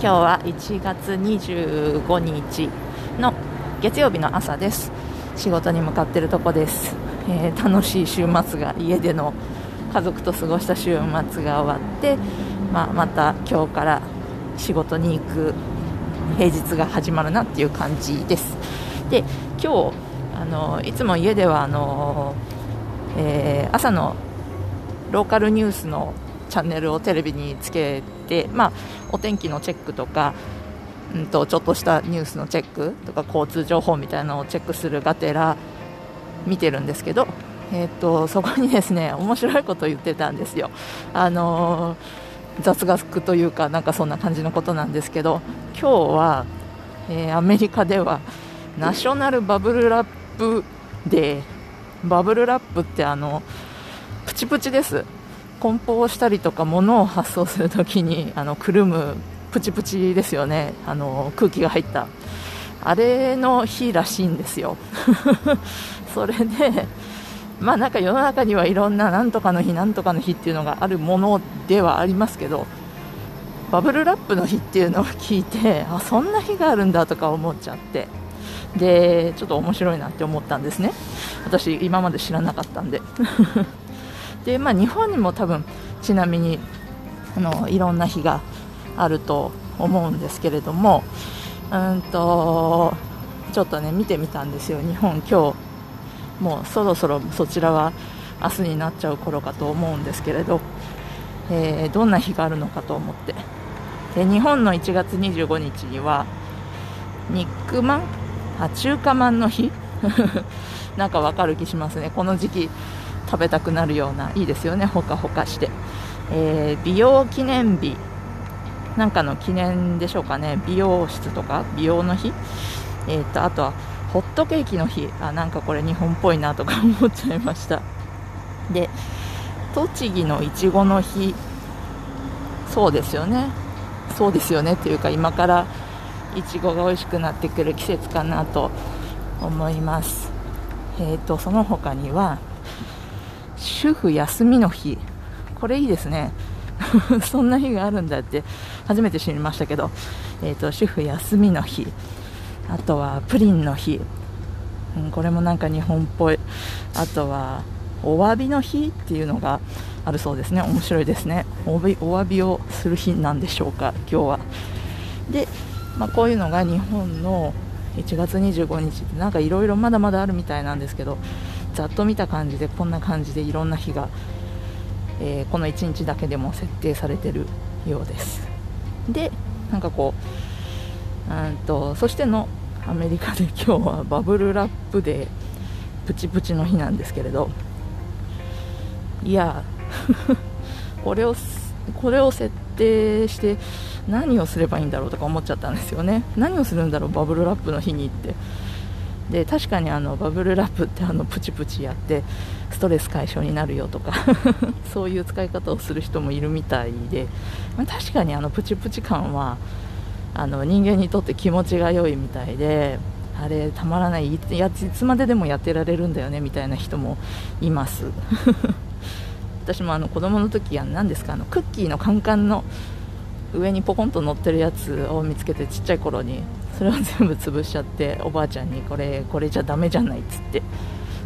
今日は1月25日の月曜日の朝です。仕事に向かってるとこです、えー楽しい週末が家での家族と過ごした週末が終わって、まあ、また今日から仕事に行く平日が始まるなっていう感じです。で今日あのいつも家ではあの、えー朝のローカルニュースのチャンネルをテレビにつけて、まあ、お天気のチェックとか、うん、とちょっとしたニュースのチェックとか交通情報みたいなのをチェックするがてら見てるんですけど、えー、とそこにですね面白いことを言ってたんですよ。あのー雑学というかなんかそんな感じのことなんですけど今日は、えーアメリカではナショナルバブルラップでバブルラップってあのプチプチです梱包したりとか物を発送するときに あのくるむプチプチですよね。あの空気が入った。あれの日らしいんですよ。それでまあなんか世の中にはいろんななんとかの日なんとかの日っていうのがあるものではありますけどバブルラップの日っていうのを聞いてあそんな日があるんだとか思っちゃって。でちょっと面白いなって思ったんですね。私今まで知らなかったんで。でまあ日本にも多分ちなみにあのいろんな日があると思うんですけれどもうんとちょっとね見てみたんですよ。日本今日もうそろそろそちらは明日になっちゃう頃かと思うんですけれど、えーどんな日があるのかと思って。で日本の1月25日にはニックマンあ中華まんの日？なんかわかる気しますね。この時期食べたくなるようないいですよね。ほかほかして、えー美容記念日。なんかの記念でしょうかね。美容室とか美容の日。えー、とあとはホットケーキの日。あなんかこれ日本っぽいなとか思っちゃいました。で栃木のいちごの日。そうですよね。そうですよねっていうか今からいちごが美味しくなってくる季節かなと思います。えー、とその他には主婦休みの日。これいいですね。そんな日があるんだって初めて知りましたけど、えー、と主婦休みの日。あとはプリンの日、うん、これもなんか日本っぽい。あとはお詫びの日っていうのがあるそうですね。面白いですね。お詫びお詫びをする日なんでしょうか今日は。で、まあ、こういうのが日本の1月25日ってなんかいろいろまだまだあるみたいなんですけどざっと見た感じでこんな感じでいろんな日が、えーこの1日だけでも設定されてるようです。でなんかこううんとそしてのアメリカで今日はバブルラップでプチプチの日なんですけれど。いや これをこれを設定して何をすればいいんだろうとか思っちゃったんですよね。何をするんだろうバブルラップの日にって。で確かにあのバブルラップってあのプチプチやってストレス解消になるよとか そういう使い方をする人もいるみたいで、まあ確かにあのプチプチ感はあの人間にとって気持ちが良いみたいであれたまらないいつやついつまででもやってられるんだよねみたいな人もいます。私もあの子供の時は何ですかあのクッキーのカンカンの上にポコンと乗ってるやつを見つけてちっちゃい頃にそれを全部潰しちゃっておばあちゃんにこれこれじゃダメじゃないっつって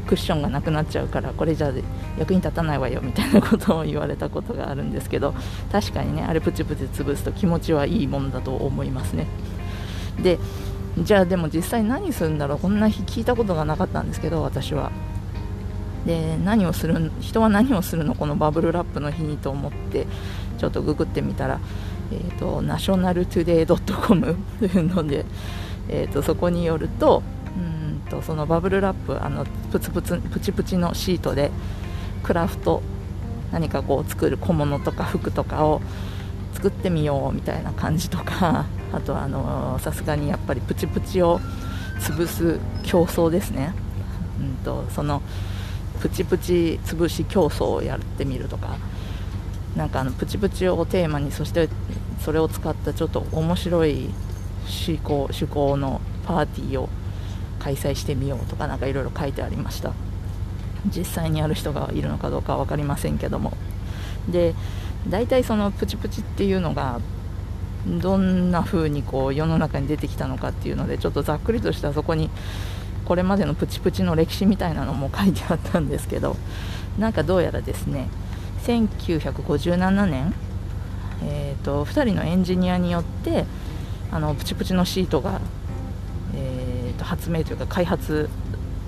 クッションがなくなっちゃうからこれじゃ役に立たないわよみたいなことを言われたことがあるんですけど確かにねあれプチプチ潰すと気持ちはいいもんだと思いますね。でじゃあでも実際何するんだろうこんな日聞いたことがなかったんですけど私は。で何をする人は何をするのこのバブルラップの日にと思ってちょっとググってみたら、えー、とナショナルトゥデイドットコムというので、えー、とそこによるとうんとそのバブルラップあのプツプツプチプチのシートでクラフト何かこう作る小物とか服とかを、作ってみようみたいな感じとかあとはさすがにやっぱりプチプチを潰す競争ですね、うんと、そのプチプチ潰し競争をやってみるとかなんかあのプチプチをテーマにそしてそれを使ったちょっと面白い趣向趣向のパーティーを開催してみようとか何かいろいろ書いてありました。実際にやる人がいるのかどうか分かりませんけども。で大体そのプチプチっていうのがどんな風にこう世の中に出てきたのかっていうのでちょっとざっくりとしたそこにこれまでのプチプチの歴史みたいなのも書いてあったんですけどなんかどうやらですね1957年、えーと、2人のエンジニアによってあのプチプチのシートが、えーと発明というか開発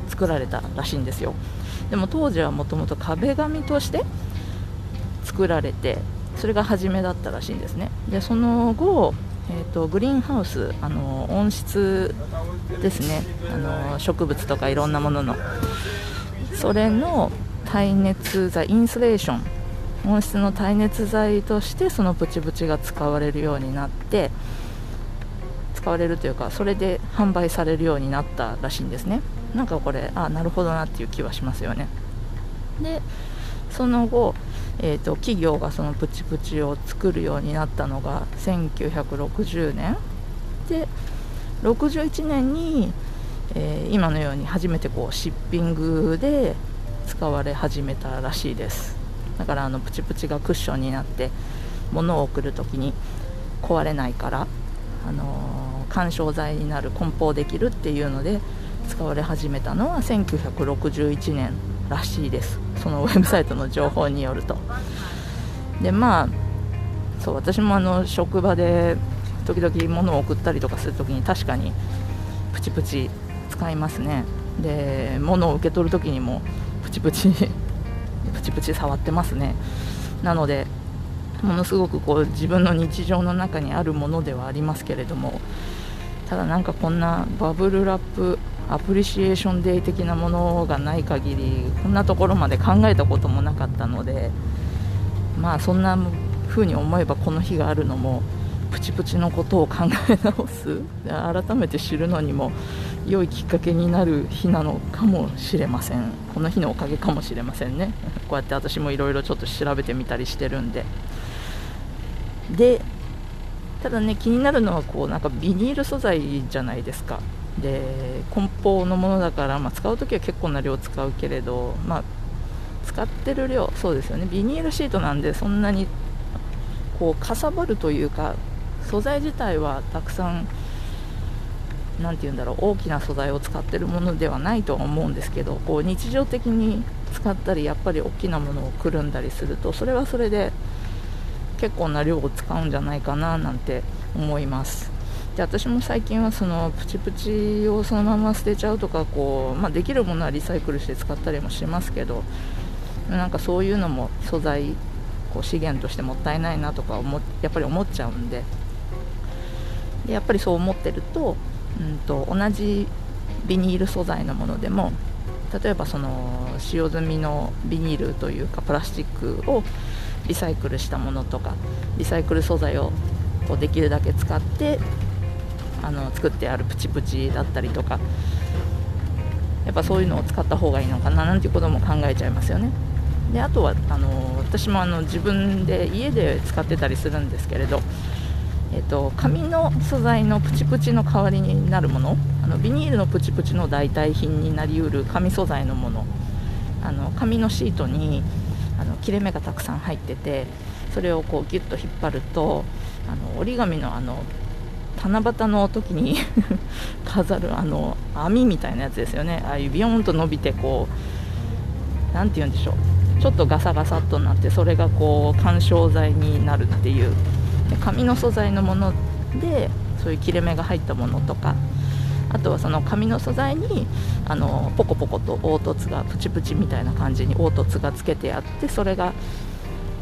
作られたらしいんですよ。でも当時はもともと壁紙として作られてそれが初めだったらしいんですね。でその後、えーと、グリーンハウスあの温室ですね。あの植物とかいろんなものの。それの耐熱材インスレーション温室の耐熱材としてそのプチプチが使われるようになって使われるというかそれで販売されるようになったらしいんですね。なんかこれあなるほどなっていう気はしますよね。でその後、えーと、企業がそのプチプチを作るようになったのが1960年。で61年に、えー、今のように初めてこうシッピングで使われ始めたらしいです。だからあのプチプチがクッションになって物を送る時に壊れないから、あのー、緩衝材になる梱包できるっていうので使われ始めたのは1961年らしいです。そのウェブサイトの情報によると。でまあそう私もあの職場で時々物を送ったりとかするときに確かにプチプチ使いますね。で物を受け取るときにもプチプチプチプチ触ってますね。なのでものすごくこう自分の日常の中にあるものではありますけれどもただなんかこんな Bubble Wrap Appreciation Day 的なものがない限りこんなところまで考えたこともなかったのでまあそんな風に思えばこの日があるのもプチプチのことを考え直す改めて知るのにも良いきっかけになる日なのかもしれません。この日のおかげかもしれませんね。こうやって私もいろいろちょっと調べてみたりしてるんで。でただね気になるのはこうなんかビニール素材じゃないですか。で梱包のものだから、まあ、使う時は結構な量使うけれど、まあ、使ってる量そうですよね。ビニールシートなんでそんなにこうかさばるというか素材自体はたくさん何て言うんだろう大きな素材を使ってるものではないとは思うんですけどこう日常的に使ったりやっぱり大きなものをくるんだりするとそれはそれで結構な量を使うんじゃないかななんて思います。で私も最近はそのプチプチをそのまま捨てちゃうとかこう、まあ、できるものはリサイクルして使ったりもしますけどなんかそういうのも素材こう資源としてもったいないなとか思やっぱり思っちゃうんで。でやっぱりそう思ってると,、うんと、同じビニール素材のものでも例えばその使用済みのビニールというかプラスチックをリサイクルしたものとかリサイクル素材をこうできるだけ使ってあの作ってあるプチプチだったりとかやっぱそういうのを使った方がいいのかななんていうことも考えちゃいますよね。であとはあの私もあの自分で家で使ってたりするんですけれど、えっと、紙の素材のプチプチの代わりになるもの。あのビニールのプチプチの代替品になりうる紙素材のもの。あの紙のシートにあの切れ目がたくさん入っててそれをこうギュッと引っ張るとあの折り紙のあの七夕の時に 飾るあの網みたいなやつですよね。ああいうビヨーンと伸びてこう何て言うんでしょう。ちょっとガサガサっとなってそれがこう緩衝材になるっていう紙の素材のものでそういう切れ目が入ったものとかあとはその紙の素材にあのポコポコと凹凸がプチプチみたいな感じに凹凸がつけてあってそれが、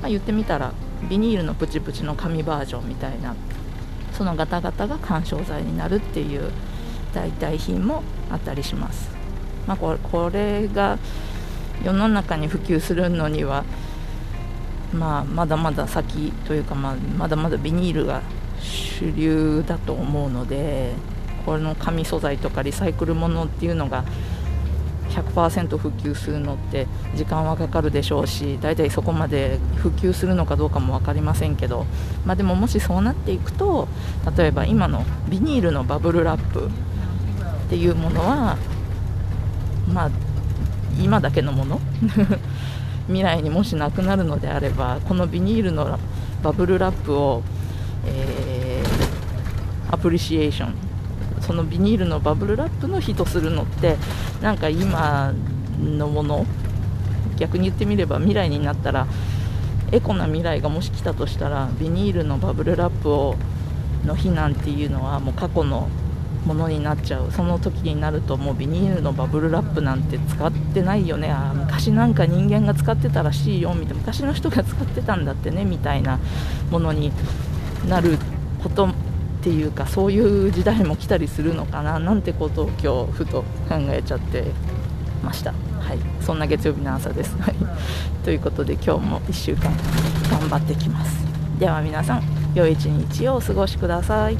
まあ、言ってみたらビニールのプチプチの紙バージョンみたいなそのガタガタが緩衝材になるっていう代替品もあったりします、まあ、これが世の中に普及するのにはまあ、まだまだ先というか、まあ、まだまだビニールが主流だと思うのでこの紙素材とかリサイクルものっていうのが100%普及するのって時間はかかるでしょうし大体そこまで普及するのかどうかも分かりませんけど、まあ、でももしそうなっていくと例えば今のビニールのバブルラップっていうものはまあ今だけのもの 未来にもしなくなるのであればこのビニールのバブルラップを、えー、アプリシエーションそのビニールのバブルラップの日とするのってなんか今のもの逆に言ってみれば未来になったらエコな未来がもし来たとしたらビニールのバブルラップをの日なんていうのはもう過去のものになっちゃうその時になるともうビニールのバブルラップなんて使ってないよねあ昔なんか人間が使ってたらしいよみたいな昔の人が使ってたんだってねみたいなものになることっていうかそういう時代も来たりするのかななんてことを今日ふと考えちゃってました。はい、そんな月曜日の朝です。はい、ということで今日も1週間頑張ってきます。では皆さん良い一日をお過ごしください。